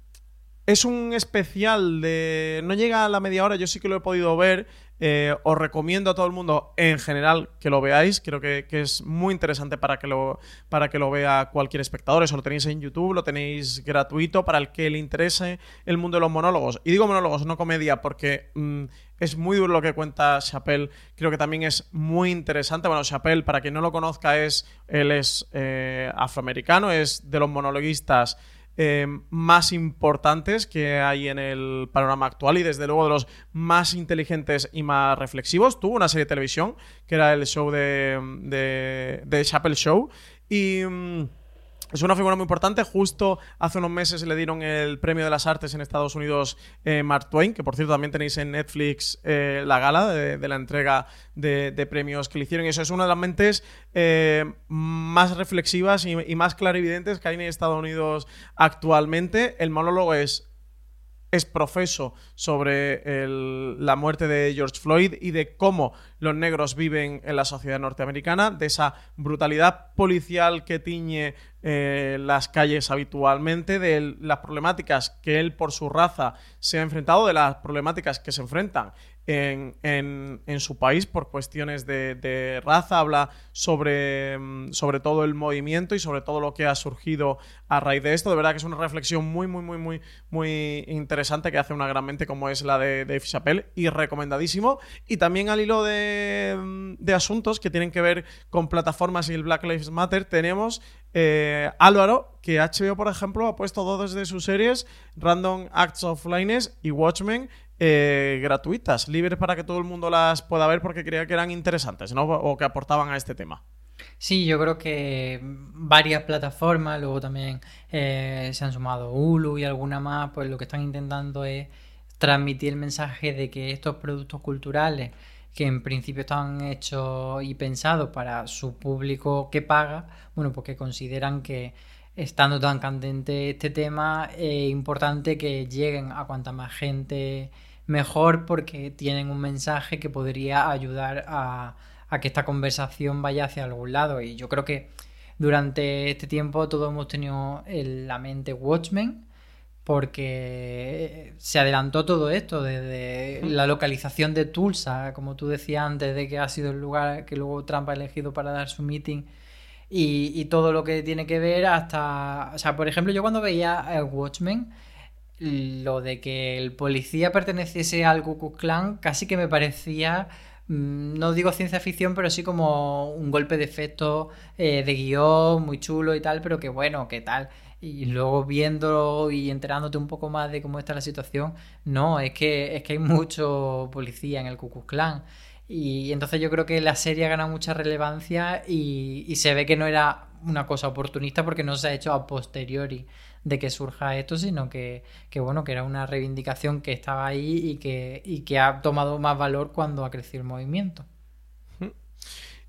es un especial de... No llega a la media hora, yo sí que lo he podido ver. Eh, os recomiendo a todo el mundo en general que lo veáis. Creo que, es muy interesante para que, lo, para que lo vea cualquier espectador. Eso lo tenéis en YouTube, lo tenéis gratuito para el que le interese el mundo de los monólogos. Y digo monólogos, no comedia, porque mm, es muy duro lo que cuenta Chappelle. Creo que también es muy interesante. Bueno, Chappelle, para quien no lo conozca, es, él es eh, afroamericano, es de los monologuistas eh, más importantes que hay en el panorama actual y desde luego de los más inteligentes y más reflexivos. Tuvo una serie de televisión que era el show de, de, de Show y... Es una figura muy importante. Justo hace unos meses le dieron el premio de las artes en Estados Unidos eh, Mark Twain, que por cierto también tenéis en Netflix eh, la gala de, la entrega de, premios que le hicieron. Eso es una de las mentes eh, más reflexivas y, y, más clarividentes que hay en Estados Unidos actualmente. El monólogo es es profeso sobre la muerte de George Floyd y de cómo los negros viven en la sociedad norteamericana, de esa brutalidad policial que tiñe eh, las calles habitualmente, de las problemáticas que él por su raza se ha enfrentado, de las problemáticas que se enfrentan en, en, su país por cuestiones de, raza, habla sobre, mm, sobre todo el movimiento y sobre todo lo que ha surgido a raíz de esto. De verdad que es una reflexión muy, muy, muy, muy, muy interesante que hace una gran mente como es la de Dave Chappelle y recomendadísimo. Y también al hilo de, mm, de asuntos que tienen que ver con plataformas y el Black Lives Matter, tenemos eh, Álvaro, que HBO, por ejemplo, ha puesto dos de sus series, Random Acts of Lines y Watchmen, eh, gratuitas, libres para que todo el mundo las pueda ver porque creía que eran interesantes, ¿no? O que aportaban a este tema. Sí, yo creo que varias plataformas, luego también eh, se han sumado Hulu y alguna más, pues lo que están intentando es transmitir el mensaje de que estos productos culturales que en principio están hechos y pensados para su público que paga, bueno, porque pues consideran que estando tan candente este tema es importante que lleguen a cuanta más gente mejor porque tienen un mensaje que podría ayudar a, que esta conversación vaya hacia algún lado. Y yo creo que durante este tiempo todos hemos tenido en la mente Watchmen porque se adelantó todo esto desde la localización de Tulsa, como tú decías antes, de que ha sido el lugar que luego Trump ha elegido para dar su meeting. Y, y todo lo que tiene que ver hasta... O sea, por ejemplo, yo cuando veía Watchmen, lo de que el policía perteneciese al Ku Klux Klan casi que me parecía no digo ciencia ficción, pero sí como un golpe de efecto eh, de guion muy chulo y tal, pero que bueno, qué tal. Y luego viendo y enterándote un poco más de cómo está la situación, no, es que, es que hay mucho policía en el Ku Klan. Y entonces yo creo que la serie ha ganado mucha relevancia y se ve que no era una cosa oportunista porque no se ha hecho a posteriori de que surja esto, sino que, bueno, que era una reivindicación que estaba ahí y que, y que ha tomado más valor cuando ha crecido el movimiento.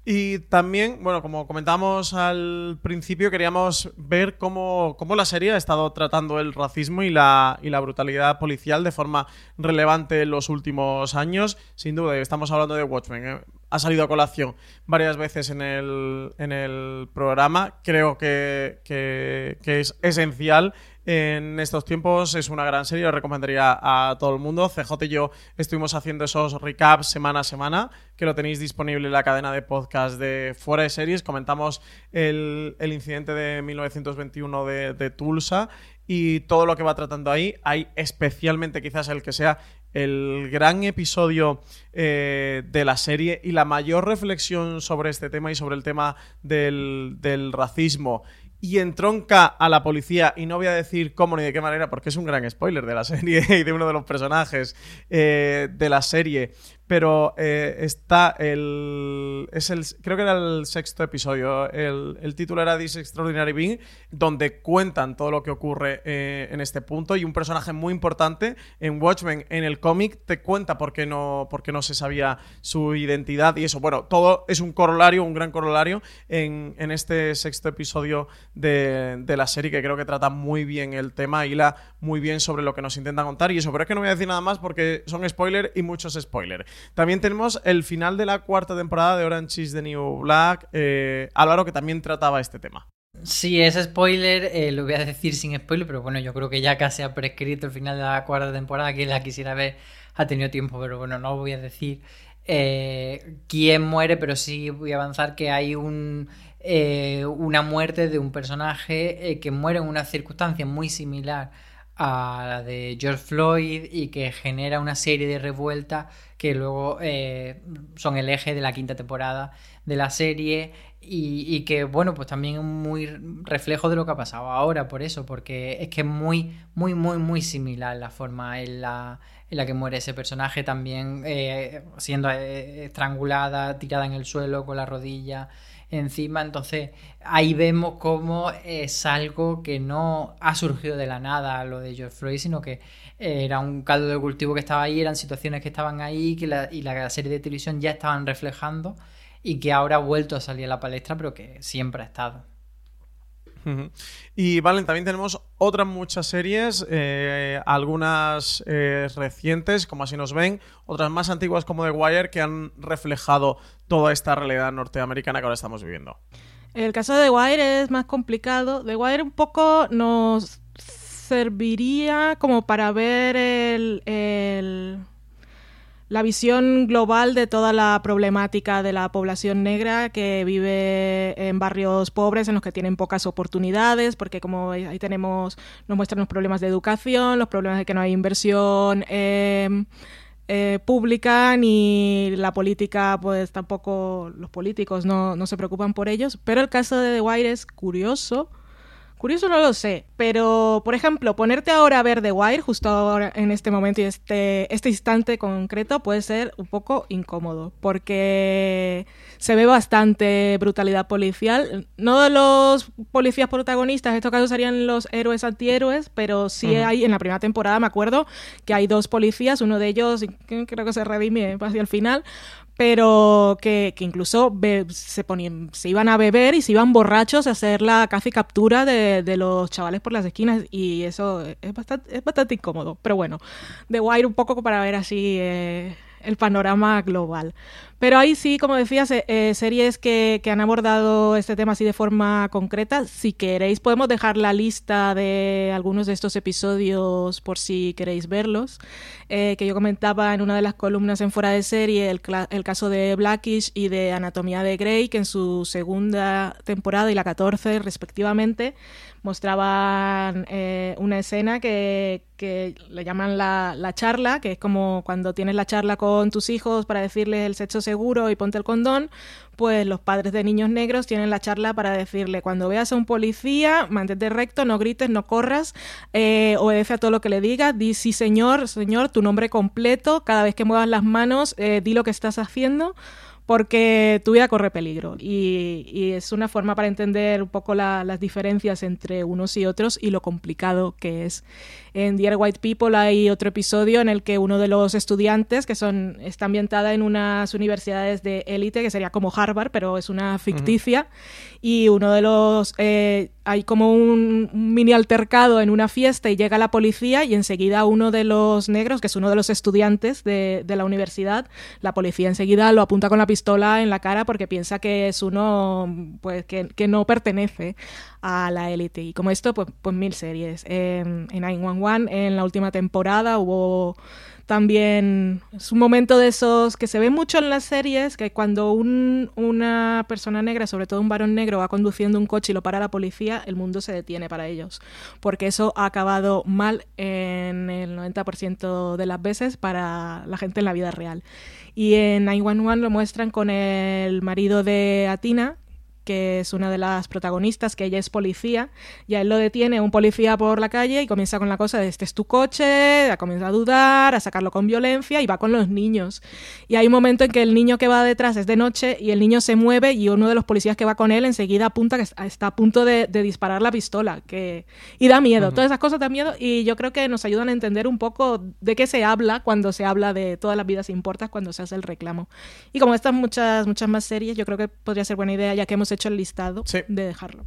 Y también, bueno, como comentamos al principio, queríamos ver cómo, la serie ha estado tratando el racismo y la, y la brutalidad policial de forma relevante en los últimos años. Sin duda, estamos hablando de Watchmen. ¿eh? Ha salido a colación varias veces en el, en el programa. Creo que, que es esencial en estos tiempos. Es una gran serie, lo recomendaría a todo el mundo. CJ y yo estuvimos haciendo esos recaps semana a semana, que lo tenéis disponible en la cadena de podcast de Fuera de Series. Comentamos el, incidente de 1921 de, Tulsa y todo lo que va tratando ahí. Hay especialmente quizás el que sea el gran episodio eh, de la serie y la mayor reflexión sobre este tema y sobre el tema del racismo y entronca a la policía, y no voy a decir cómo ni de qué manera, porque es un gran spoiler de la serie y de uno de los personajes eh, de la serie, pero eh, está el, es el... Creo que era el sexto episodio. El, título era This Extraordinary Being, donde cuentan todo lo que ocurre eh, en este punto. Y un personaje muy importante en Watchmen, en el cómic, te cuenta por qué, no, por qué no se sabía su identidad y eso. Bueno, todo es un corolario, un gran corolario en, este sexto episodio de, de, la serie que creo que trata muy bien el tema, y la muy bien sobre lo que nos intenta contar. Y eso, pero es que no voy a decir nada más porque son spoilers y muchos spoilers. También tenemos el final de la cuarta temporada de Orange is the New Black. Eh, Álvaro, que también trataba este tema. Sí, ese spoiler eh, lo voy a decir sin spoiler, pero bueno, yo creo que ya casi ha prescrito el final de la cuarta temporada. Quien la quisiera ver ha tenido tiempo, pero bueno, no voy a decir eh, quién muere, pero sí voy a avanzar que hay un, una muerte de un personaje que muere en una circunstancia muy similar a la de George Floyd y que genera una serie de revueltas que luego eh, son el eje de la quinta temporada de la serie y, que bueno pues también es muy reflejo de lo que ha pasado ahora por eso porque es que es muy muy muy muy similar la forma en la, en la que muere ese personaje también eh, siendo eh, estrangulada tirada en el suelo con la rodilla encima. Entonces ahí vemos cómo es algo que no ha surgido de la nada lo de George Floyd, sino que era un caldo de cultivo que estaba ahí, eran situaciones que estaban ahí que y la serie de televisión ya estaban reflejando y que ahora ha vuelto a salir a la palestra, pero que siempre ha estado. Y Valen, también tenemos otras muchas series, eh, algunas eh, recientes, como así nos ven, otras más antiguas como The Wire, que han reflejado toda esta realidad norteamericana que ahora estamos viviendo. El caso de The Wire es más complicado. The Wire un poco nos serviría como para ver el, la visión global de toda la problemática de la población negra que vive en barrios pobres en los que tienen pocas oportunidades, porque como ahí tenemos, nos muestran los problemas de educación, los problemas de que no hay inversión. Em, eh, pública ni la política, pues tampoco los políticos no, no se preocupan por ellos. Pero el caso de The Wire es curioso Curioso no lo sé, pero por ejemplo, ponerte ahora a ver The Wire justo ahora en este momento y este, este instante concreto puede ser un poco incómodo, porque se ve bastante brutalidad policial. No de los policías protagonistas, en estos casos serían los héroes antihéroes, pero sí hay en la primera temporada, me acuerdo, que hay dos policías, uno de ellos creo que se redime hacia el final, pero que, incluso se, ponían, se iban a beber y se iban borrachos a hacer la y captura de, los chavales por las esquinas y eso es bastante, es bastante incómodo. Pero bueno, The Wire un poco para ver así eh, el panorama global. Pero ahí sí, como decías, eh, series que, han abordado este tema así de forma concreta. Si queréis, podemos dejar la lista de algunos de estos episodios por si queréis verlos. Eh, que yo comentaba en una de las columnas en Fuera de Serie, el, el, caso de Blackish y de Anatomía de Grey, que en su segunda temporada y la 14 respectivamente mostraban eh, una escena que, que le llaman la, la, charla, que es como cuando tienes la charla con tus hijos para decirles el sexo seguro y ponte el condón, pues los padres de niños negros tienen la charla para decirle cuando veas a un policía, mantente recto, no grites, no corras, eh, obedece a todo lo que le digas, di sí señor, señor, tu nombre completo, cada vez que muevas las manos, eh, di lo que estás haciendo porque tu vida corre peligro y, es una forma para entender un poco las diferencias entre unos y otros y lo complicado que es. En Dear White People hay otro episodio en el que uno de los estudiantes, que son está ambientada en unas universidades de élite, que sería como Harvard, pero es una ficticia, y uno de los... Eh, hay como un, mini altercado en una fiesta y llega la policía y enseguida uno de los negros, que es uno de los estudiantes de, de la universidad, la policía enseguida lo apunta con la pistola en la cara porque piensa que es uno pues que, no pertenece a la élite. Y como esto, pues, pues mil series. en 911, en la última temporada, hubo también es un momento de esos que se ve mucho en las series, que cuando una persona negra, sobre todo un varón negro, va conduciendo un coche y lo para la policía, el mundo se detiene para ellos, porque eso ha acabado mal en el 90% de las veces para la gente en la vida real. Y en 911 lo muestran con el marido de Atina, que es una de las protagonistas, que ella es policía, y a él lo detiene un policía por la calle y comienza con la cosa de este es tu coche, comienza a dudar, a sacarlo con violencia y va con los niños. Y hay un momento en que el niño que va detrás es de noche y el niño se mueve y uno de los policías que va con él enseguida apunta que está a punto de, disparar la pistola que, y da miedo. Todas esas cosas dan miedo y yo creo que nos ayudan a entender un poco de qué se habla cuando se habla de todas las vidas importas cuando se hace el reclamo. Y como estas muchas, muchas más series, yo creo que podría ser buena idea ya que hemos hecho el listado de dejarlo.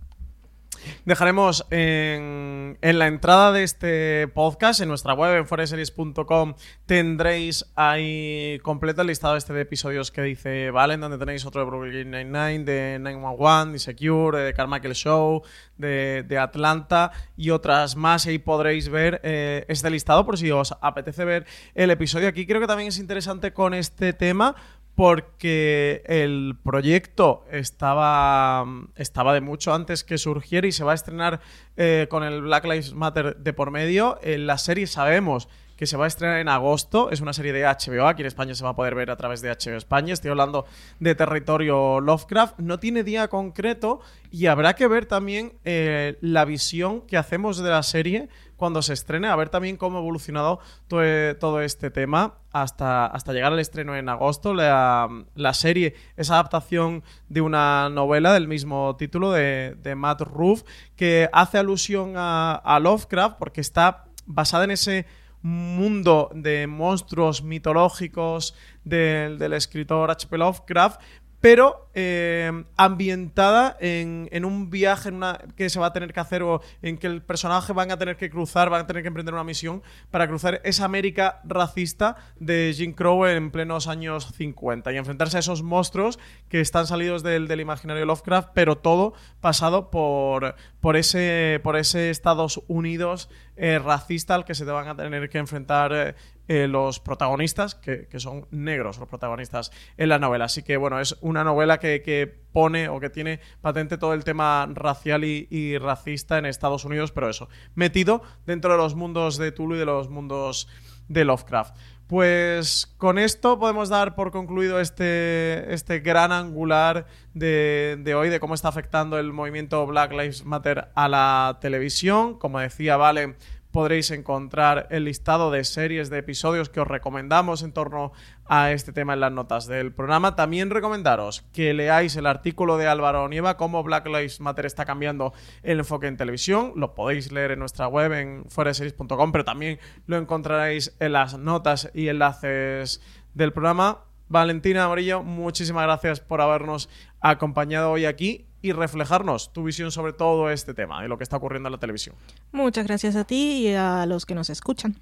Dejaremos en, la entrada de este podcast, en nuestra web, en foreseries.com, tendréis ahí completo el listado este de episodios que dice Valen, donde tenéis otro de Brooklyn Nine-Nine, de 911, de Secure, de Carmichael Show, de, Atlanta y otras más. Y ahí podréis ver eh, este listado por si os apetece ver el episodio. Aquí creo que también es interesante con este tema porque el proyecto estaba, estaba de mucho antes que surgiera y se va a estrenar eh, con el Black Lives Matter de por medio. En la serie sabemos que se va a estrenar en agosto. Es una serie de HBO. Aquí en España se va a poder ver a través de HBO España. Estoy hablando de territorio Lovecraft. No tiene día concreto y habrá que ver también eh, la visión que hacemos de la serie cuando se estrene, a ver también cómo ha evolucionado todo, este tema hasta, hasta llegar al estreno en agosto. La, serie es adaptación de una novela del mismo título de, Matt Ruff que hace alusión a Lovecraft porque está basada en ese mundo de monstruos mitológicos del, escritor H.P. Lovecraft, pero eh, ambientada en, en, un viaje que se va a tener que hacer o en que el personaje van a tener que cruzar, van a tener que emprender una misión para cruzar esa América racista de Jim Crow en plenos años 50 y enfrentarse a esos monstruos que están salidos del, del imaginario Lovecraft, pero todo pasado por, por, ese, por ese Estados Unidos eh, racista al que se te van a tener que enfrentar eh, los protagonistas, que, son negros los protagonistas en la novela. Así que bueno, es una novela que, pone o que tiene patente todo el tema racial y, racista en Estados Unidos, pero eso, metido dentro de los mundos de Tulu y de los mundos de Lovecraft. Pues con esto podemos dar por concluido este, este gran angular de, de, hoy, de cómo está afectando el movimiento Black Lives Matter a la televisión. Como decía, Vale, podréis encontrar el listado de series, de episodios que os recomendamos en torno a este tema en las notas del programa. También recomendaros que leáis el artículo de Álvaro Nieva, cómo Black Lives Matter está cambiando el enfoque en televisión. Lo podéis leer en nuestra web en fueraseries.com, pero también lo encontraréis en las notas y enlaces del programa. Valentina Amarillo, muchísimas gracias por habernos acompañado hoy aquí y reflejarnos tu visión sobre todo este tema y lo que está ocurriendo en la televisión. Muchas gracias a ti y a los que nos escuchan.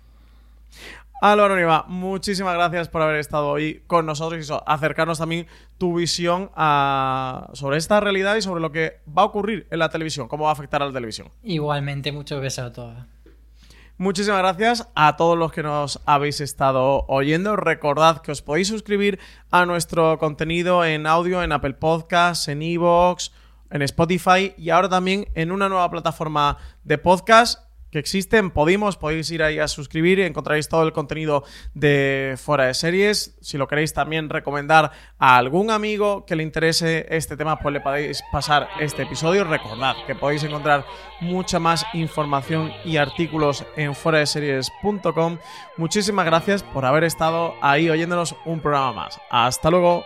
Álvaro Niva, muchísimas gracias por haber estado hoy con nosotros y acercarnos también tu visión sobre esta realidad y sobre lo que va a ocurrir en la televisión, cómo va a afectar a la televisión. Igualmente, muchos besos a todos. Muchísimas gracias a todos los que nos habéis estado oyendo. Recordad que os podéis suscribir a nuestro contenido en audio en Apple Podcasts, en Evox, en Spotify y ahora también en una nueva plataforma de podcast que existen, Podimos, podéis ir ahí a suscribir y encontraréis todo el contenido de Fuera de Series. Si lo queréis también recomendar a algún amigo que le interese este tema, pues le podéis pasar este episodio. Recordad que podéis encontrar mucha más información y artículos en fuera de series.com. Muchísimas gracias por haber estado ahí oyéndonos un programa más. Hasta luego.